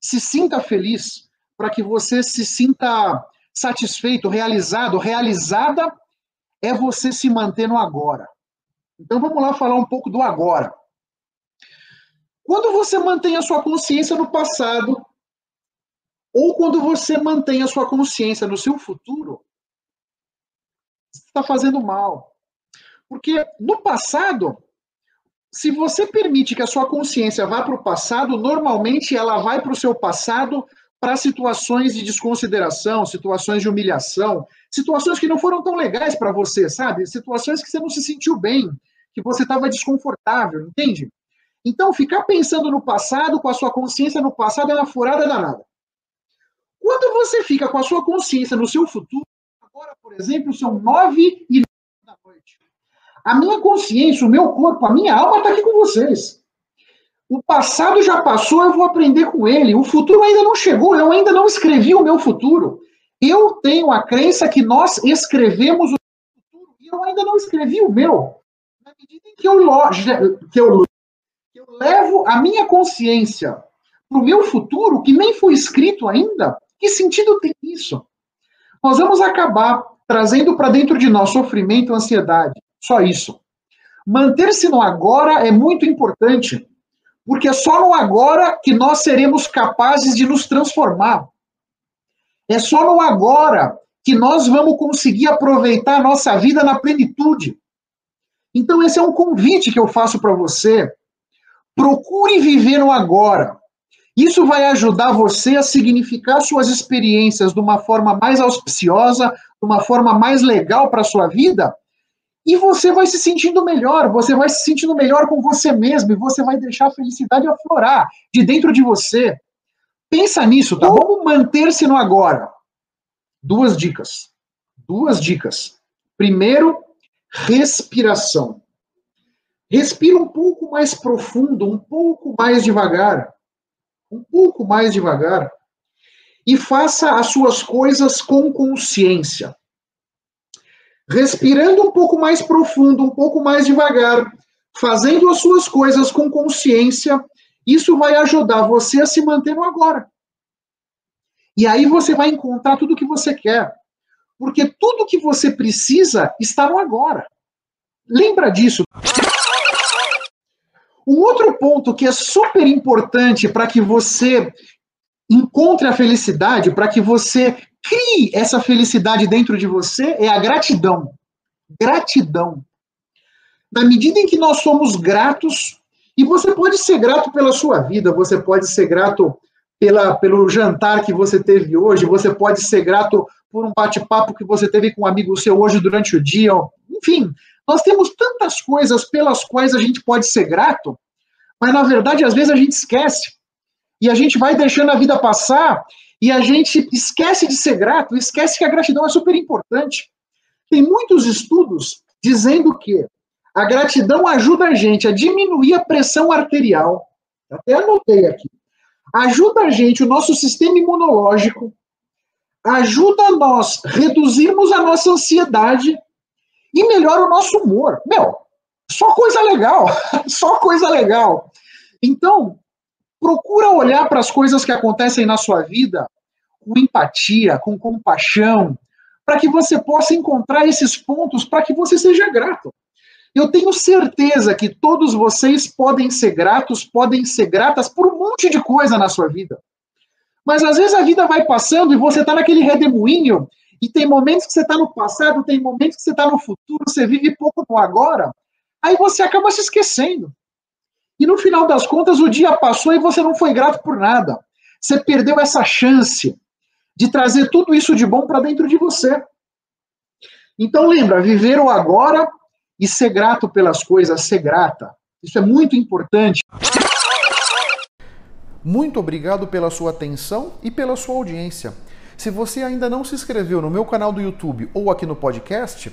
se sinta feliz, para que você se sinta satisfeito, realizado, realizada, é você se manter no agora. Então vamos lá falar um pouco do agora. Quando você mantém a sua consciência no passado, ou quando você mantém a sua consciência no seu futuro, você está fazendo mal. Porque no passado, se você permite que a sua consciência vá para o passado, normalmente ela vai para o seu passado para situações de desconsideração, situações de humilhação, situações que não foram tão legais para você, sabe? Situações que você não se sentiu bem, que você estava desconfortável, entende? Então, ficar pensando no passado, com a sua consciência no passado, é uma furada danada. Quando você fica com a sua consciência no seu futuro, agora, por exemplo, são nove e da noite. A minha consciência, o meu corpo, a minha alma está aqui com vocês. O passado já passou, eu vou aprender com ele. O futuro ainda não chegou, eu ainda não escrevi o meu futuro. Eu tenho a crença que nós escrevemos o futuro e eu ainda não escrevi o meu. Na medida em que eu, que eu, que eu levo a minha consciência para o meu futuro, que nem foi escrito ainda, que sentido tem isso? Nós vamos acabar trazendo para dentro de nós sofrimento, ansiedade, só isso. Manter-se no agora é muito importante, porque é só no agora que nós seremos capazes de nos transformar. É só no agora que nós vamos conseguir aproveitar a nossa vida na plenitude. Então, esse é um convite que eu faço para você. Procure viver no agora. Isso vai ajudar você a significar suas experiências de uma forma mais auspiciosa, de uma forma mais legal para a sua vida e você vai se sentindo melhor, você vai se sentindo melhor com você mesmo, e você vai deixar a felicidade aflorar de dentro de você. Pensa nisso, tá? Como manter-se no agora? Duas dicas. Duas dicas. Primeiro, respiração. Respira um pouco mais profundo, um pouco mais devagar. Um pouco mais devagar. E faça as suas coisas com consciência respirando um pouco mais profundo, um pouco mais devagar, fazendo as suas coisas com consciência, isso vai ajudar você a se manter no agora. E aí você vai encontrar tudo o que você quer. Porque tudo que você precisa está no agora. Lembra disso. Um outro ponto que é super importante para que você encontre a felicidade, para que você crie essa felicidade dentro de você é a gratidão. Gratidão. Na medida em que nós somos gratos, e você pode ser grato pela sua vida, você pode ser grato pela, pelo jantar que você teve hoje, você pode ser grato por um bate-papo que você teve com um amigo seu hoje durante o dia. Enfim, nós temos tantas coisas pelas quais a gente pode ser grato, mas na verdade às vezes a gente esquece. E a gente vai deixando a vida passar e a gente esquece de ser grato, esquece que a gratidão é super importante. Tem muitos estudos dizendo que a gratidão ajuda a gente a diminuir a pressão arterial. Até anotei aqui. Ajuda a gente, o nosso sistema imunológico, ajuda nós reduzirmos a nossa ansiedade e melhora o nosso humor. Meu, só coisa legal, só coisa legal. Então, procura olhar para as coisas que acontecem na sua vida com empatia, com compaixão, para que você possa encontrar esses pontos para que você seja grato. Eu tenho certeza que todos vocês podem ser gratos, podem ser gratas por um monte de coisa na sua vida. Mas às vezes a vida vai passando e você está naquele redemoinho, e tem momentos que você está no passado, tem momentos que você está no futuro, você vive pouco no agora, aí você acaba se esquecendo. E no final das contas, o dia passou e você não foi grato por nada. Você perdeu essa chance de trazer tudo isso de bom para dentro de você. Então lembra, viver o agora e ser grato pelas coisas, ser grata. Isso é muito importante. Muito obrigado pela sua atenção e pela sua audiência. Se você ainda não se inscreveu no meu canal do YouTube ou aqui no podcast,